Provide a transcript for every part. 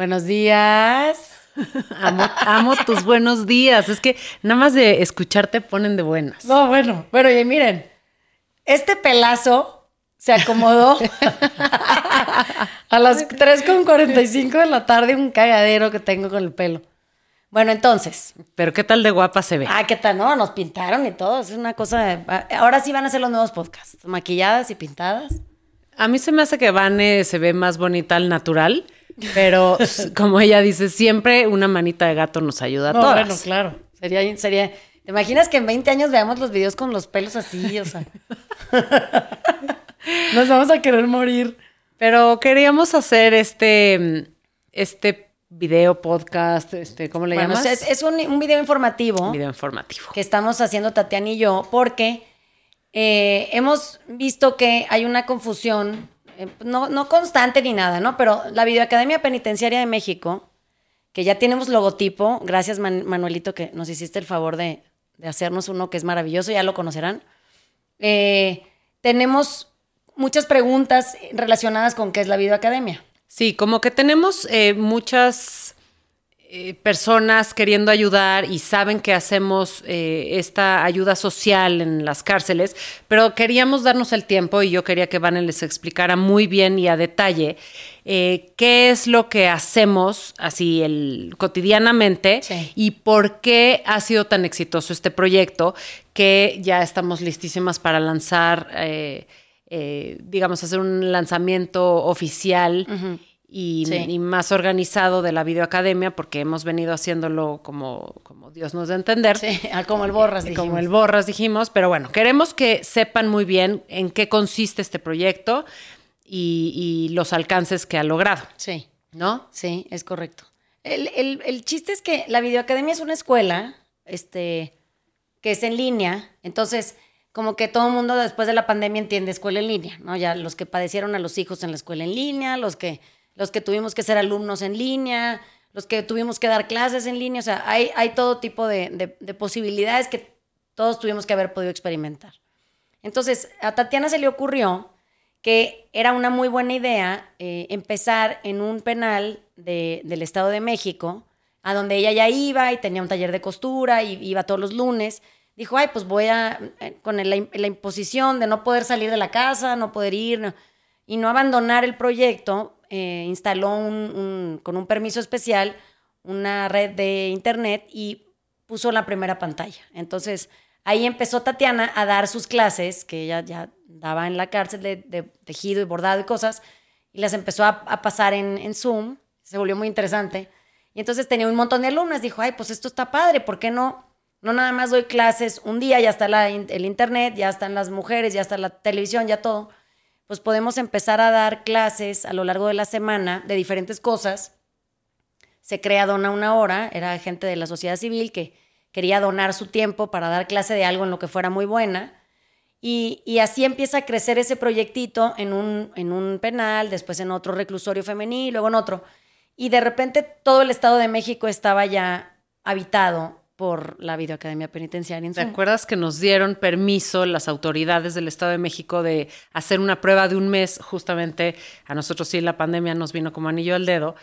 Buenos días. Amo, amo tus buenos días. Es que nada más de escucharte ponen de buenas. No, bueno, bueno, y miren, este pelazo se acomodó a las 3.45 de la tarde, un cagadero que tengo con el pelo. Bueno, entonces. Pero qué tal de guapa se ve. Ah, qué tal, no, nos pintaron y todo. Es una cosa. de- ahora sí van a ser los nuevos podcasts, maquilladas y pintadas. A mí se me hace que Vane se ve más bonita al natural, pero como ella dice, siempre una manita de gato nos ayuda a No, todas. bueno, claro. Sería, sería. ¿Te imaginas que en 20 años veamos los videos con los pelos así? O sea. Nos vamos a querer morir. Pero queríamos hacer este, este video podcast, este, ¿cómo le Bueno, llamas? es, es un, un video informativo video informativo. que estamos haciendo Tatiana y yo porque eh, hemos visto que hay una confusión, eh, no, no constante ni nada, ¿no? Pero la Videoacademia Penitenciaria de México, que ya tenemos logotipo, gracias Man- Manuelito que nos hiciste el favor de, hacernos uno que es maravilloso, ya lo conocerán. Eh, tenemos muchas preguntas relacionadas con qué es la Videoacademia. Sí, como que tenemos muchas eh, personas queriendo ayudar y saben que hacemos eh, esta ayuda social en las cárceles, pero queríamos darnos el tiempo y yo quería que Vane les explicara muy bien y a detalle eh, qué es lo que hacemos así el, cotidianamente Sí. y por qué ha sido tan exitoso este proyecto que ya estamos listísimas para lanzar, digamos, hacer un lanzamiento oficial y, Sí. y más organizado de la videoacademia, porque hemos venido haciéndolo como, como Dios nos da a entender. Sí, ah, como el Borras, Eh, Como dijimos. el Borras dijimos, pero bueno, queremos que sepan muy bien en qué consiste este proyecto y, y los alcances que ha logrado, Sí. ¿no? Sí, es correcto. El, el- el chiste es que la videoacademia es una escuela, este, que es en línea, entonces como que todo el mundo después de la pandemia entiende escuela en línea, ¿no? Ya los que padecieron a los hijos en la escuela en línea, los que, los que tuvimos que ser alumnos en línea, los que tuvimos que dar clases en línea, o sea, hay, hay todo tipo de, de- de posibilidades que todos tuvimos que haber podido experimentar. Entonces, a Tatiana se le ocurrió que era una muy buena idea eh, empezar en un penal de- del Estado de México, a donde ella ya iba y tenía un taller de costura y iba todos los lunes. Dijo, ay, pues voy a, eh, con la, la imposición de no poder salir de la casa, no poder ir y no abandonar el proyecto, eh, instaló con un permiso especial una red de internet y puso la primera pantalla. Entonces, ahí empezó Tatiana a dar sus clases, que ella ya daba en la cárcel de, tejido y bordado y cosas, y las empezó a, pasar en, Zoom. Se volvió muy interesante. Y entonces tenía un montón de alumnas. Dijo, ay, pues esto está padre, ¿por qué no? No nada más doy clases un día, ya está la el internet, ya están las mujeres, ya está la televisión, ya todo. Pues podemos empezar a dar clases a lo largo de la semana de diferentes cosas se crea Dona una hora, era gente de la sociedad civil que quería donar su tiempo para dar clase de algo en lo que fuera muy buena. Y, y así empieza a crecer ese proyectito en un, en un penal, después en otro reclusorio femenil, luego en otro. Y de repente todo el Estado de México estaba ya habitado por la Videoacademia Penitenciaria. en ¿Te acuerdas que nos dieron permiso las autoridades del Estado de México de hacer una prueba de un mes? Justamente a nosotros sí la pandemia nos vino como anillo al dedo.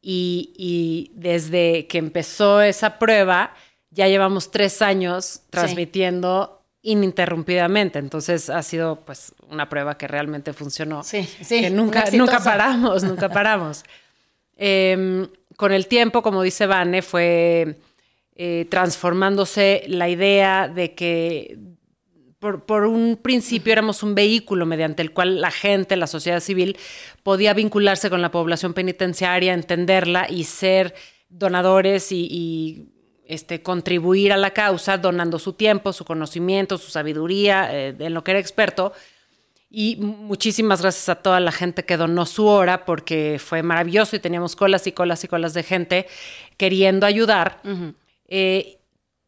Y, y desde que empezó esa prueba, ya llevamos tres años transmitiendo ininterrumpidamente. Entonces ha sido pues una prueba que realmente funcionó. Sí, sí, Que nunca, nunca paramos, nunca paramos. Eh, con el tiempo, como dice Vane, fue eh, transformándose la idea de que por, un principio éramos un vehículo mediante el cual la gente, la sociedad civil, podía vincularse con la población penitenciaria, entenderla y ser donadores y, este, contribuir a la causa donando su tiempo, su conocimiento, su sabiduría, eh, en lo que era experto. Y muchísimas gracias a toda la gente que donó su hora porque fue maravilloso y teníamos colas y colas y colas de gente queriendo ayudar. Eh,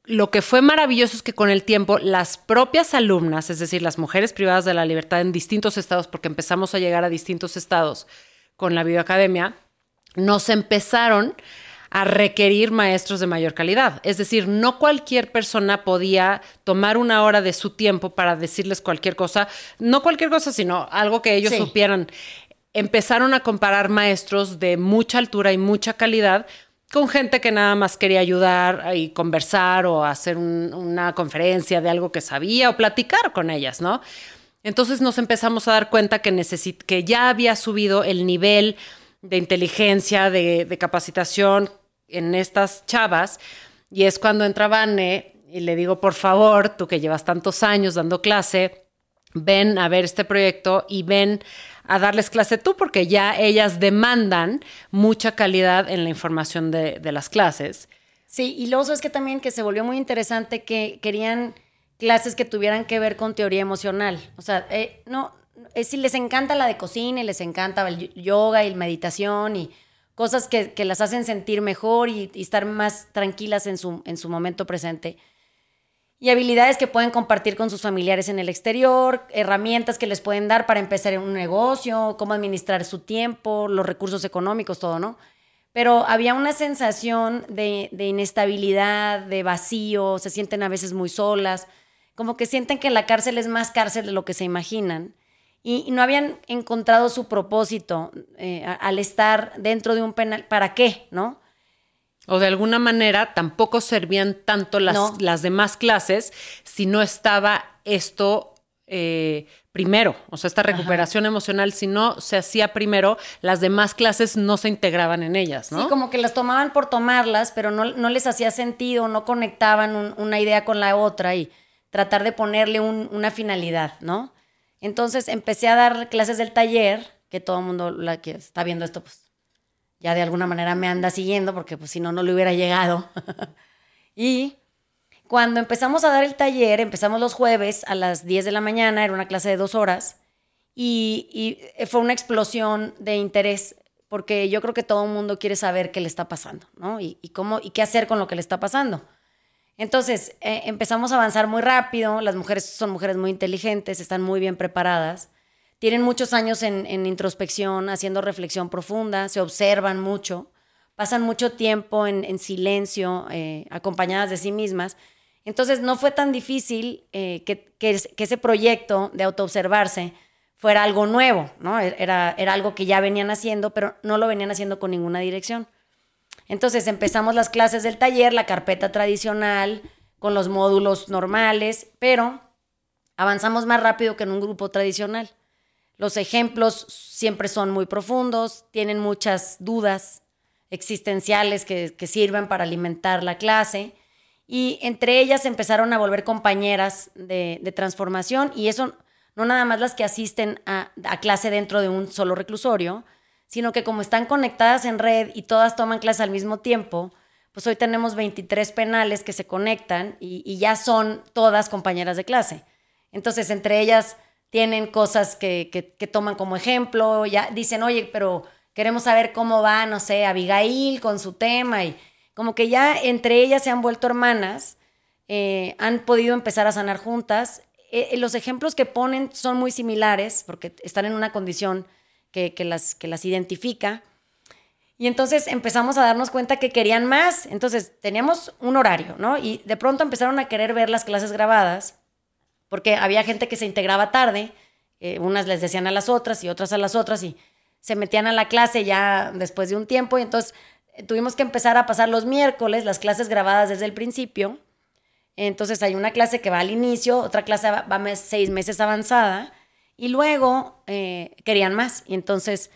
lo que fue maravilloso es que con el tiempo las propias alumnas, es decir, las mujeres privadas de la libertad en distintos estados, porque empezamos a llegar a distintos estados con la videoacademia, nos empezaron a requerir maestros de mayor calidad. Es decir, no cualquier persona podía tomar una hora de su tiempo para decirles cualquier cosa, no cualquier cosa, sino algo que ellos Sí. supieran. empezaron a comparar maestros de mucha altura y mucha calidad con gente que nada más quería ayudar y conversar o hacer una conferencia de algo que sabía o platicar con ellas, ¿no? Entonces nos empezamos a dar cuenta que, que ya había subido el nivel de inteligencia, de, de, capacitación en estas chavas. Y es cuando entra Vane y le digo, por favor, tú que llevas tantos años dando clase, ven a ver este proyecto y ven a darles clase tú, porque ya ellas demandan mucha calidad en la información de, las clases. Sí, y luego es que también que se volvió muy interesante que querían clases que tuvieran que ver con teoría emocional. O sea, eh, no, es si les encanta la de cocina y les encanta el yoga y meditación y cosas que, las hacen sentir mejor y, y, estar más tranquilas en su, en su momento presente y habilidades que pueden compartir con sus familiares en el exterior, herramientas que les pueden dar para empezar un negocio, cómo administrar su tiempo, los recursos económicos, todo, ¿no? Pero había una sensación de, inestabilidad, de vacío, se sienten a veces muy solas, como que sienten que la cárcel es más cárcel de lo que se imaginan. Y, no habían encontrado su propósito eh, al estar dentro de un penal. ¿Para qué? ¿No? O de alguna manera tampoco servían tanto las, las demás clases si no estaba esto eh, primero. O sea, esta recuperación emocional, si no se hacía primero, las demás clases no se integraban en ellas, ¿no? Sí, como que las tomaban por tomarlas, pero no, no les hacía sentido, no conectaban una idea con la otra y tratar de ponerle una finalidad, ¿no? Entonces empecé a dar clases del taller, que todo el mundo la que está viendo esto, pues ya de alguna manera me anda siguiendo porque pues si no, no le hubiera llegado. y cuando empezamos a dar el taller, empezamos los jueves a las 10 de la mañana, era una clase de dos horas, y, fue una explosión de interés porque yo creo que todo el mundo quiere saber qué le está pasando, ¿no? Y, cómo, y qué hacer con lo que le está pasando. Entonces, eh, empezamos a avanzar muy rápido, las mujeres son mujeres muy inteligentes, están muy bien preparadas, tienen muchos años en, introspección, haciendo reflexión profunda, se observan mucho, pasan mucho tiempo en, silencio, eh, acompañadas de sí mismas. Entonces no fue tan difícil eh, que, ese proyecto de autoobservarse fuera algo nuevo, ¿no? E-, era, era algo que ya venían haciendo, pero no lo venían haciendo con ninguna dirección. Entonces empezamos las clases del taller, la carpeta tradicional, con los módulos normales, pero avanzamos más rápido que en un grupo tradicional. Los ejemplos siempre son muy profundos, tienen muchas dudas existenciales que, sirven para alimentar la clase. Y entre ellas empezaron a volver compañeras de, transformación y eso no nada más las que asisten a, clase dentro de un solo reclusorio, sino que como están conectadas en red y todas toman clase al mismo tiempo, pues hoy tenemos 23 penales que se conectan y, y ya son todas compañeras de clase. Entonces, entre ellas tienen cosas que, que, toman como ejemplo, ya dicen, oye, pero queremos saber cómo va, no sé, Abigail con su tema y como que ya entre ellas se han vuelto hermanas, eh, han podido empezar a sanar juntas. Eh, eh, los ejemplos que ponen son muy similares porque están en una condición que, que, las, que las identifica. Y entonces empezamos a darnos cuenta que querían más. Entonces teníamos un horario, ¿no? Y de pronto empezaron a querer ver las clases grabadas porque había gente que se integraba tarde, eh, unas les decían a las otras y otras a las otras y se metían a la clase ya después de un tiempo y entonces eh, tuvimos que empezar a pasar los miércoles las clases grabadas desde el principio. Entonces hay una clase que va al inicio, otra clase va, seis meses avanzada y luego eh, querían más y entonces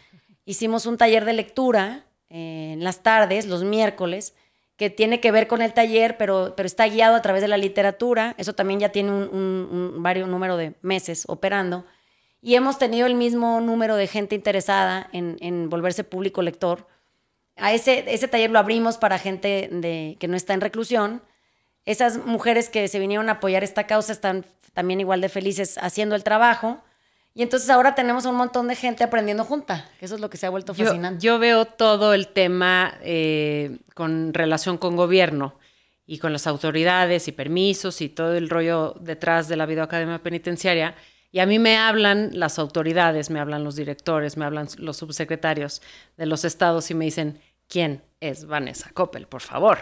hicimos un taller de lectura en las tardes, los miércoles, que tiene que ver con el taller, pero, pero está guiado a través de la literatura. Eso también ya tiene un, un, varios número de meses operando. Y hemos tenido el mismo número de gente interesada en, en volverse público lector. A ese, ese taller lo abrimos para gente de, que no está en reclusión. Esas mujeres que se vinieron a apoyar esta causa están también igual de felices haciendo el trabajo. Y entonces ahora tenemos un montón de gente aprendiendo junta, eso es lo que se ha vuelto fascinante. Yo, veo todo el tema eh, con relación con gobierno y con las autoridades y permisos y todo el rollo detrás de la videoacademia penitenciaria. Y a mí me hablan las autoridades, me hablan los directores, me hablan los subsecretarios de los estados y me dicen, ¿quién es Vanessa Coppel, por favor?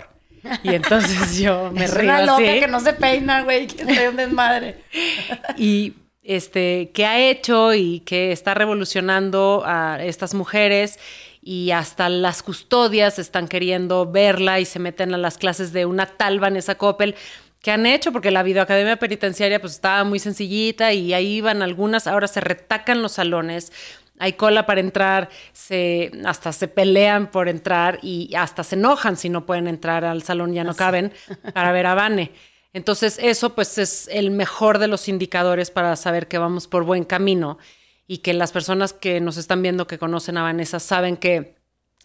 Y entonces yo me es río una loca que no se peina, güey, que trae un desmadre. y este, que ha hecho y que está revolucionando a estas mujeres. Y hasta las custodias están queriendo verla y se meten a las clases de una tal Vanessa Coppel. Que han hecho, porque la videoacademia penitenciaria pues estaba muy sencillita y ahí iban algunas, ahora se retacan los salones, hay cola para entrar, se, hasta se pelean por entrar y hasta se enojan si no pueden entrar al salón, ya no caben, para ver a Vane. Entonces eso pues es el mejor de los indicadores para saber que vamos por buen camino y que las personas que nos están viendo que conocen a Vanessa saben que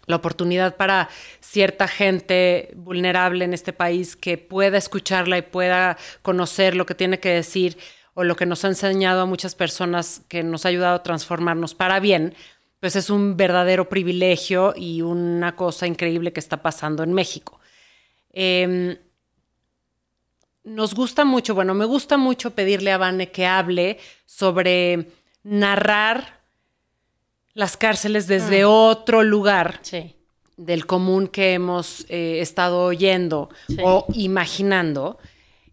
la oportunidad para cierta gente vulnerable en este país que pueda escucharla y pueda conocer lo que tiene que decir o lo que nos ha enseñado a muchas personas que nos ha ayudado a transformarnos para bien, pues es un verdadero privilegio y una cosa increíble que está pasando en México. Em, nos gusta mucho, bueno, me gusta mucho pedirle a Vane que hable sobre narrar las cárceles desde mm. otro lugar del común que hemos eh, estado oyendo o imaginando.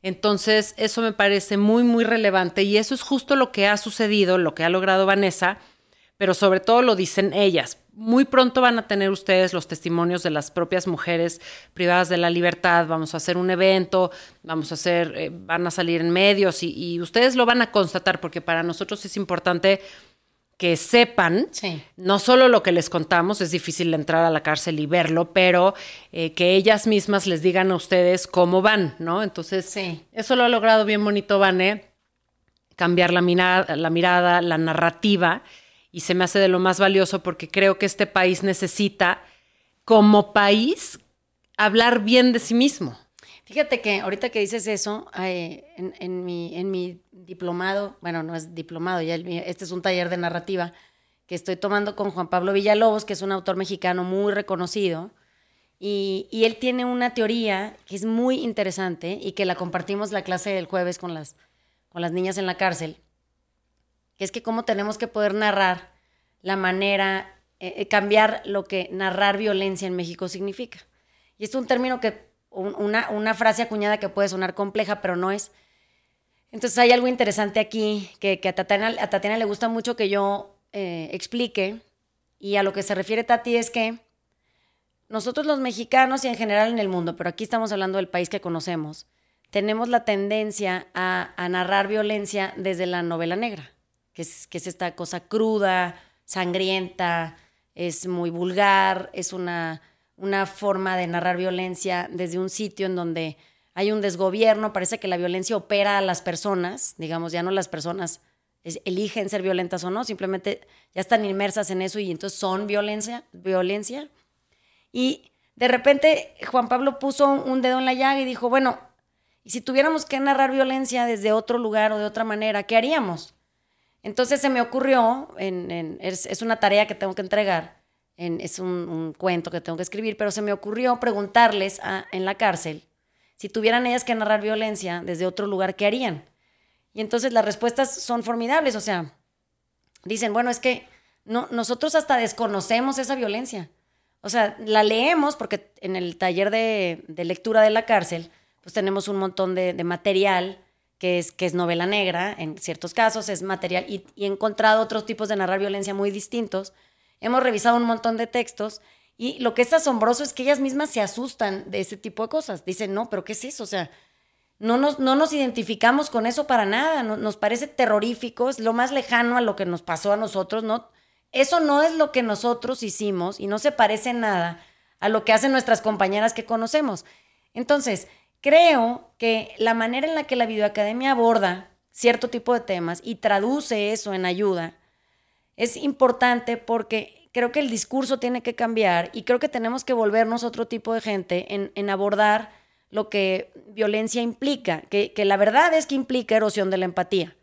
Entonces, eso me parece muy, muy relevante y eso es justo lo que ha sucedido, lo que ha logrado Vanessa, pero sobre todo lo dicen ellas. Muy pronto van a tener ustedes los testimonios de las propias mujeres privadas de la libertad. Vamos a hacer un evento, vamos a hacer, eh, van a salir en medios y, y ustedes lo van a constatar porque para nosotros es importante que sepan, no solo lo que les contamos, es difícil entrar a la cárcel y verlo, pero eh, que ellas mismas les digan a ustedes cómo van, ¿no? Entonces, eso lo ha logrado bien bonito, Vane, cambiar la mirada, la mirada, la narrativa, y se me hace de lo más valioso porque creo que este país necesita, como país, hablar bien de sí mismo. Fíjate que ahorita que dices eso, en, mi, diplomado, bueno, no es diplomado, ya este es un taller de narrativa que estoy tomando con Juan Pablo Villalobos, que es un autor mexicano muy reconocido, y, él tiene una teoría que es muy interesante y que la compartimos la clase del jueves con las niñas en la cárcel, que es que cómo tenemos que poder narrar la manera, eh, eh, cambiar lo que narrar violencia en México significa. Y es un término que una, frase acuñada que puede sonar compleja, pero no es. Entonces hay algo interesante aquí que, a, Tatiana, le gusta mucho que yo eh, explique. Y a lo que se refiere Tati es que nosotros los mexicanos y en general en el mundo, pero aquí estamos hablando del país que conocemos, tenemos la tendencia a, narrar violencia desde la novela negra, que es, esta cosa cruda, sangrienta, es muy vulgar, es una una forma de narrar violencia desde un sitio en donde hay un desgobierno, parece que la violencia opera a las personas, digamos, ya no las personas eligen ser violentas o no, simplemente ya están inmersas en eso y entonces son violencia, violencia. Y de repente Juan Pablo puso un dedo en la llaga y dijo, bueno, y si tuviéramos que narrar violencia desde otro lugar o de otra manera, ¿qué haríamos? Entonces se me ocurrió, es una tarea que tengo que entregar, es un, cuento que tengo que escribir, pero se me ocurrió preguntarles en la cárcel si tuvieran ellas que narrar violencia desde otro lugar, ¿qué harían? Y entonces las respuestas son formidables, o sea, dicen, bueno, es que no, nosotros hasta desconocemos esa violencia. O sea, la leemos porque en el taller de, lectura de la cárcel, pues tenemos un montón de, material que es, que es novela negra, en ciertos casos es material, y, he encontrado otros tipos de narrar violencia muy distintos hemos revisado un montón de textos y lo que es asombroso es que ellas mismas se asustan de ese tipo de cosas. Dicen, no, pero ¿qué es eso? O sea, no nos, no nos identificamos con eso para nada, nos parece terrorífico, es lo más lejano a lo que nos pasó a nosotros, ¿no? Eso no es lo que nosotros hicimos y no se parece nada a lo que hacen nuestras compañeras que conocemos. Entonces, creo que la manera en la que la videoacademia aborda cierto tipo de temas y traduce eso en ayuda, es importante porque creo que el discurso tiene que cambiar y creo que tenemos que volvernos otro tipo de gente en, abordar lo que violencia implica, que, que la verdad es que implica erosión de la empatía.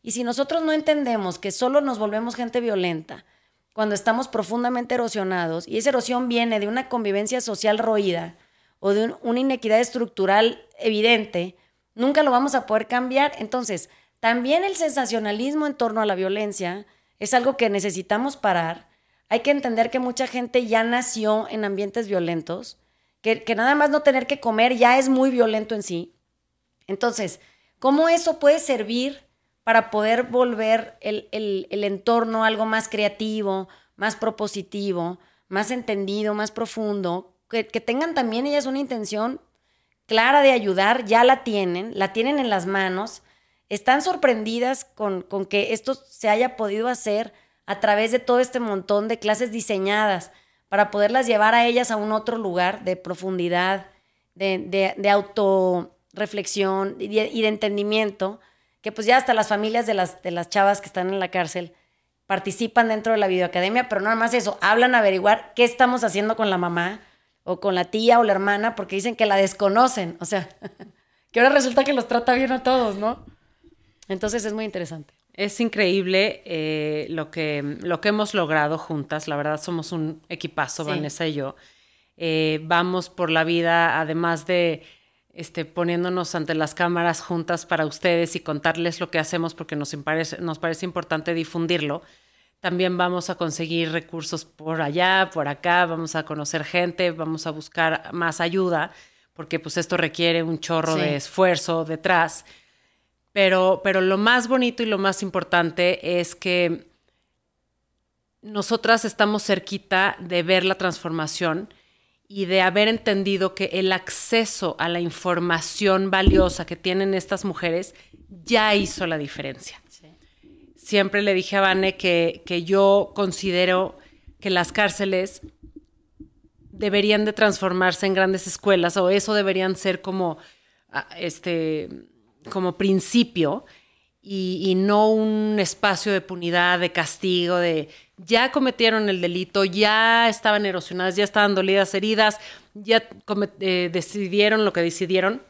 Y si nosotros no entendemos que solo nos volvemos gente violenta cuando estamos profundamente erosionados, y esa erosión viene de una convivencia social roída o de una inequidad estructural evidente, nunca lo vamos a poder cambiar. Entonces, también el sensacionalismo en torno a la violencia es algo que necesitamos parar. Hay que entender que mucha gente ya nació en ambientes violentos, que, nada más no tener que comer ya es muy violento en sí. Entonces, ¿cómo eso puede servir para poder volver el, el entorno algo más creativo, más propositivo, más entendido, más profundo, que, tengan también ellas una intención clara de ayudar, ya la tienen, la tienen en las manos, están sorprendidas con, con que esto se haya podido hacer a través de todo este montón de clases diseñadas para poderlas llevar a ellas a un otro lugar de profundidad, de, de, de autorreflexión y de, entendimiento, que pues ya hasta las familias de las, de las chavas que están en la cárcel participan dentro de la videoacademia, pero nada más eso, hablan a averiguar qué estamos haciendo con la mamá o con la tía o la hermana porque dicen que la desconocen, o sea, que ahora resulta que los trata bien a todos, ¿no? Entonces es muy interesante. Es increíble eh, lo, que, lo que hemos logrado juntas, la verdad somos un equipazo, Vanessa y yo. Eh, vamos por la vida, además de este, poniéndonos ante las cámaras juntas para ustedes y contarles lo que hacemos porque nos parece, nos parece importante difundirlo. También vamos a conseguir recursos por allá, por acá, vamos a conocer gente, vamos a buscar más ayuda, porque pues esto requiere un chorro de esfuerzo detrás. Pero, pero lo más bonito y lo más importante es que nosotras estamos cerquita de ver la transformación y de haber entendido que el acceso a la información valiosa que tienen estas mujeres ya hizo la diferencia. Siempre le dije a Vane que, que yo considero que las cárceles deberían de transformarse en grandes escuelas o eso deberían ser como, ah, este, como principio y, no un espacio de punidad, de castigo, de ya cometieron el delito, ya estaban erosionadas, ya estaban dolidas, heridas, ya eh, decidieron lo que decidieron.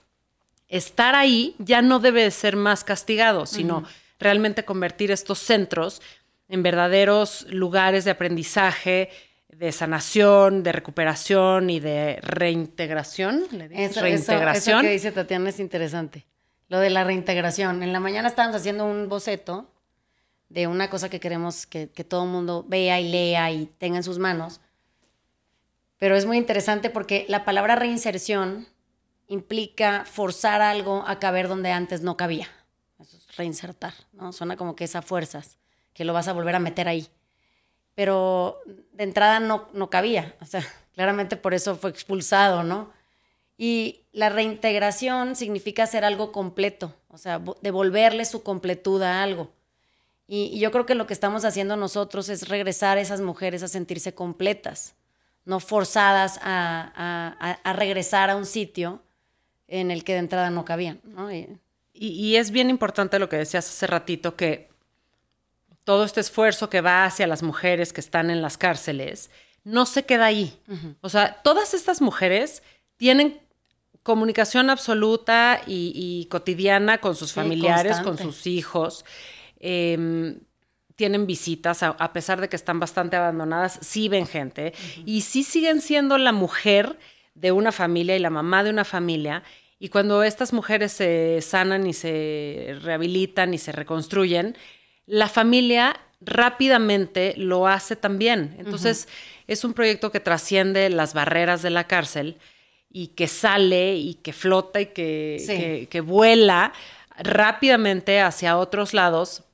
Estar ahí ya no debe ser más castigado, sino realmente convertir estos centros en verdaderos lugares de aprendizaje, de sanación, de recuperación y de reintegración. reintegración. eso que dice Tatiana es interesante. Lo de la reintegración. En la mañana estábamos haciendo un boceto de una cosa que queremos que, todo el mundo vea y lea y tenga en sus manos. Pero es muy interesante porque la palabra reinserción implica forzar algo a caber donde antes no cabía. Reinsertar, ¿no? Suena como que es a fuerzas, que lo vas a volver a meter ahí. Pero de entrada no, no cabía. O sea, claramente por eso fue expulsado, ¿no? Y la reintegración significa hacer algo completo, o sea, devolverle su completud a algo. Y, yo creo que lo que estamos haciendo nosotros es regresar a esas mujeres a sentirse completas, no forzadas a, regresar a un sitio en el que de entrada no cabían. Y, es bien importante lo que decías hace ratito, que todo este esfuerzo que va hacia las mujeres que están en las cárceles no se queda ahí. O sea, todas estas mujeres tienen comunicación absoluta y, cotidiana con sus familiares, con sus hijos. Em, tienen visitas, a, pesar de que están bastante abandonadas, sí ven gente y sí siguen siendo la mujer de una familia y la mamá de una familia. Y cuando estas mujeres se sanan y se rehabilitan y se reconstruyen, la familia rápidamente lo hace también. Entonces, es un proyecto que trasciende las barreras de la cárcel y que sale y que flota y que, que, vuela rápidamente hacia otros lados.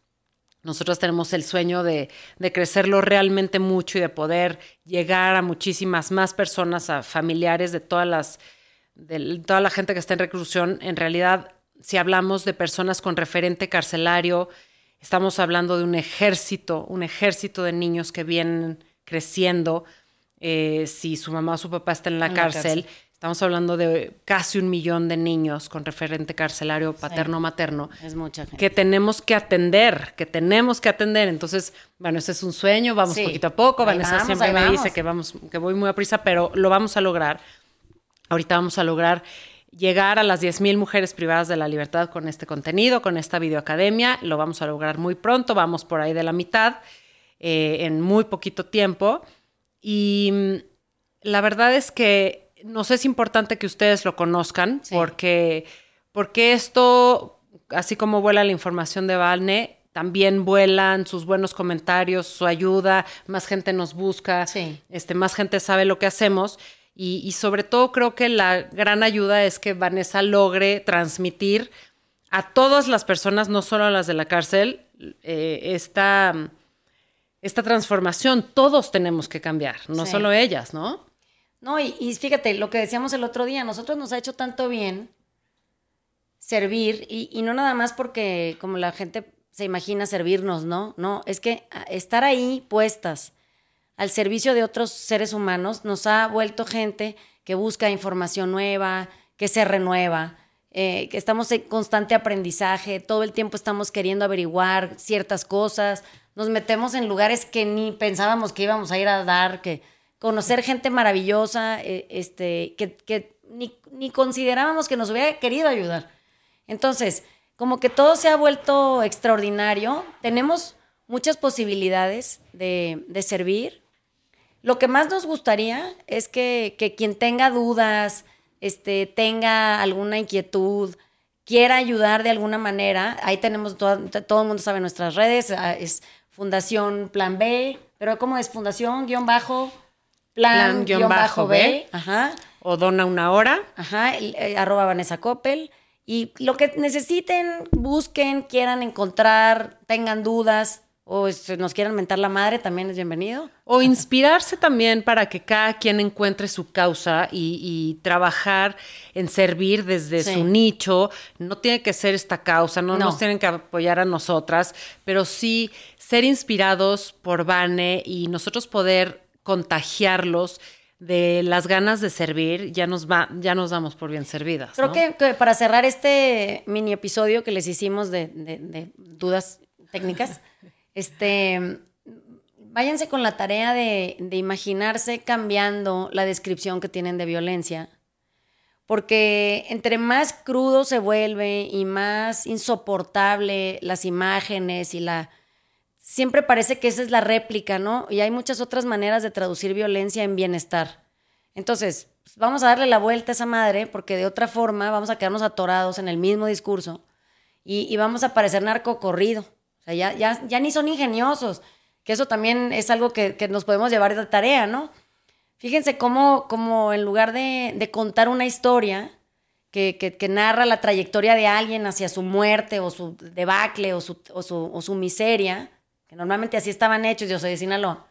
Nosotros tenemos el sueño de, de, crecerlo realmente mucho y de poder llegar a muchísimas más personas, a familiares de todas las, de toda la gente que está en reclusión. En realidad, si hablamos de personas con referente carcelario, estamos hablando de un ejército, un ejército de niños que vienen creciendo. Eh, si su mamá o su papá está en la, cárcel, Estamos hablando de casi un millón de niños con referente carcelario paterno-materno. es mucha gente. Que tenemos que atender, que tenemos que atender. Entonces, bueno, ese es un sueño, vamos poquito a poco. Vanessa siempre me dice que, vamos, que voy muy a prisa, pero lo vamos a lograr. Ahorita vamos a lograr llegar a las 10.000 mujeres privadas de la libertad con este contenido, con esta videoacademia. Lo vamos a lograr muy pronto, vamos por ahí de la mitad, eh, en muy poquito tiempo. Y mm, la verdad es que nos es importante que ustedes lo conozcan porque, porque esto, así como vuela la información de Valne, también vuelan sus buenos comentarios, su ayuda, más gente nos busca, este, más gente sabe lo que hacemos. Y, sobre todo creo que la gran ayuda es que Vanessa logre transmitir a todas las personas, no solo a las de la cárcel, eh, esta, esta transformación, todos tenemos que cambiar, no Sí. solo ellas, ¿no? No, y, y fíjate, lo que decíamos el otro día, nosotros nos ha hecho tanto bien servir, y, y no nada más porque como la gente se imagina servirnos, ¿no? No, es que a- estar ahí puestas al servicio de otros seres humanos nos ha vuelto gente que busca información nueva, que se renueva, eh, que estamos en constante aprendizaje, todo el tiempo estamos queriendo averiguar ciertas cosas, nos metemos en lugares que ni pensábamos que íbamos a ir a dar, que conocer gente maravillosa, eh, este, que, que ni, ni considerábamos que nos hubiera querido ayudar. Entonces, como que todo se ha vuelto extraordinario, tenemos muchas posibilidades de, de servir. Lo que más nos gustaría es que, que quien tenga dudas, este, tenga alguna inquietud, quiera ayudar de alguna manera, ahí tenemos, toda- todo el mundo sabe nuestras redes, ah, es Fundación Plan B, pero ¿cómo es? Fundación guion bajo, plan, Plan, guion bajo B. B, ajá. O dona una hora. Ajá, eh, arroba Vanessa Coppel. Y lo que necesiten, busquen, quieran encontrar, tengan dudas o este, nos quieran mentar la madre, también es bienvenido. O inspirarse también para que cada quien encuentre su causa y, y trabajar en servir desde Sí. su nicho. No tiene que ser esta causa, no, No. nos tienen que apoyar a nosotras, pero sí ser inspirados por Vane y nosotros poder contagiarlos de las ganas de servir, ya nos va, ya nos damos por bien servidas. Creo ¿no? que, que para cerrar este mini episodio que les hicimos de, de- de dudas técnicas, este, váyanse con la tarea de, de imaginarse cambiando la descripción que tienen de violencia, porque entre más crudo se vuelve y más insoportable las imágenes y la... Siempre parece que esa es la réplica, ¿no? Y hay muchas otras maneras de traducir violencia en bienestar. Entonces, pues, vamos a darle la vuelta a esa madre, porque de otra forma vamos a quedarnos atorados en el mismo discurso y, y vamos a parecer narcocorrido. O sea, ya, ya, ya ni son ingeniosos, que eso también es algo que, que nos podemos llevar de tarea, ¿no? Fíjense cómo, cómo en lugar de, de contar una historia que, que- narra la trayectoria de alguien hacia su muerte o su debacle o su, o su, o su miseria, que normalmente así estaban hechos, yo soy de Sinaloa,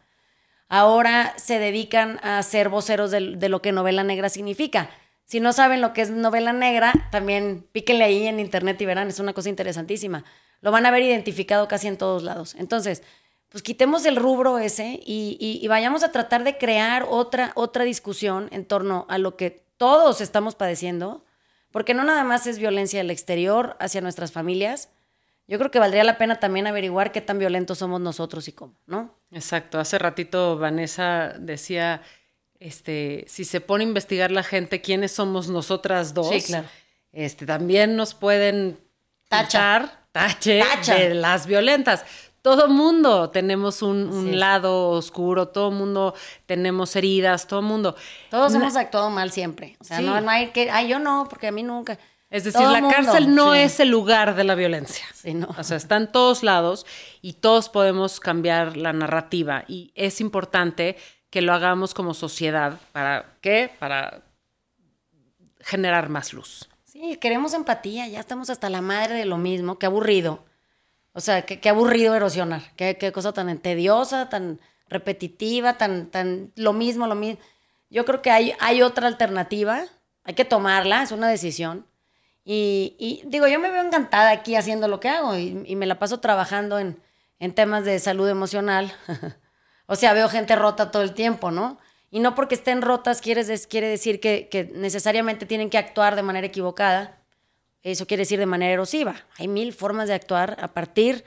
ahora se dedican a ser voceros de, de lo que novela negra significa. Si no saben lo que es novela negra, también píquenle ahí en internet y verán, es una cosa interesantísima. Lo van a ver identificado casi en todos lados. Entonces, pues quitemos el rubro ese y, y- y vayamos a tratar de crear otra, otra discusión en torno a lo que todos estamos padeciendo, porque no nada más es violencia del exterior hacia nuestras familias. Yo creo que valdría la pena también averiguar qué tan violentos somos nosotros y cómo, ¿no? Exacto. Hace ratito Vanessa decía, este, si se pone a investigar la gente quiénes somos nosotras dos, Sí, claro. este, también nos pueden Tacha. tachar, tache Tacha. de las violentas. Todo mundo tenemos un, lado oscuro, todo mundo tenemos heridas, todo mundo. Todos hemos actuado mal siempre. O sea, Sí. no, no hay que, ay, yo no, porque a mí nunca. Es decir, Todo la mundo, cárcel no sí. es el lugar de la violencia. Sí, no. O sea, está en todos lados y todos podemos cambiar la narrativa. Y es importante que lo hagamos como sociedad. ¿Para qué? Para generar más luz. Sí, queremos empatía, ya estamos hasta la madre de lo mismo, qué aburrido. O sea, qué, qué aburrido erosionar, qué, qué cosa tan tediosa, tan repetitiva, tan, tan lo mismo, lo mismo. Yo creo que hay, hay otra alternativa, hay que tomarla, es una decisión. Y, y digo, yo me veo encantada aquí haciendo lo que hago y, y me la paso trabajando en, en temas de salud emocional. o sea, veo gente rota todo el tiempo, ¿no? Y no porque estén rotas quiere, decir que, que necesariamente tienen que actuar de manera equivocada. Eso quiere decir de manera erosiva. Hay mil formas de actuar a partir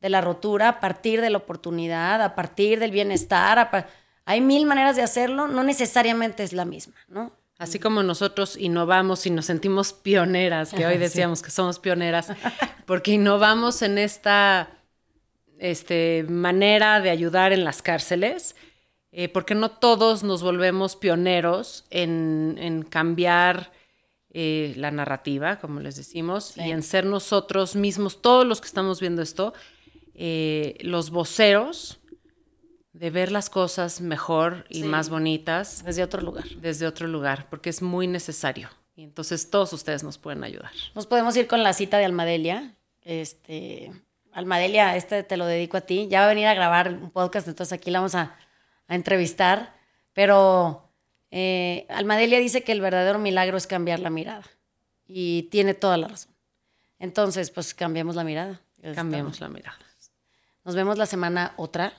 de la rotura, a partir de la oportunidad, a partir del bienestar. a hay mil maneras de hacerlo, no necesariamente es la misma, ¿no? Así como nosotros innovamos y nos sentimos pioneras, que hoy Sí. decíamos que somos pioneras, porque innovamos en esta este, manera de ayudar en las cárceles, eh, porque no todos nos volvemos pioneros en, en cambiar eh, la narrativa, como les decimos, Sí. y en ser nosotros mismos, todos los que estamos viendo esto, eh, los voceros de ver las cosas mejor y Sí. más bonitas Desde otro lugar. desde otro lugar, porque es muy necesario. Y entonces todos ustedes nos pueden ayudar. Nos podemos ir con la cita de Almadelia. Este, Almadelia, este te lo dedico a ti. Ya va a venir a grabar un podcast, entonces aquí la vamos a, a entrevistar. Pero eh, Almadelia dice que el verdadero milagro es cambiar la mirada. Y tiene toda la razón. Entonces, pues cambiamos la mirada. Cambiamos la mirada. Nos vemos la semana otra.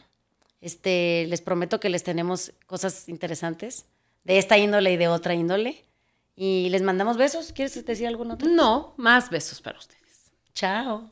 Este, les prometo que les tenemos cosas interesantes de esta índole y de otra índole. Y les mandamos besos. ¿Quieres decir algo otro? No, más besos para ustedes. Chao.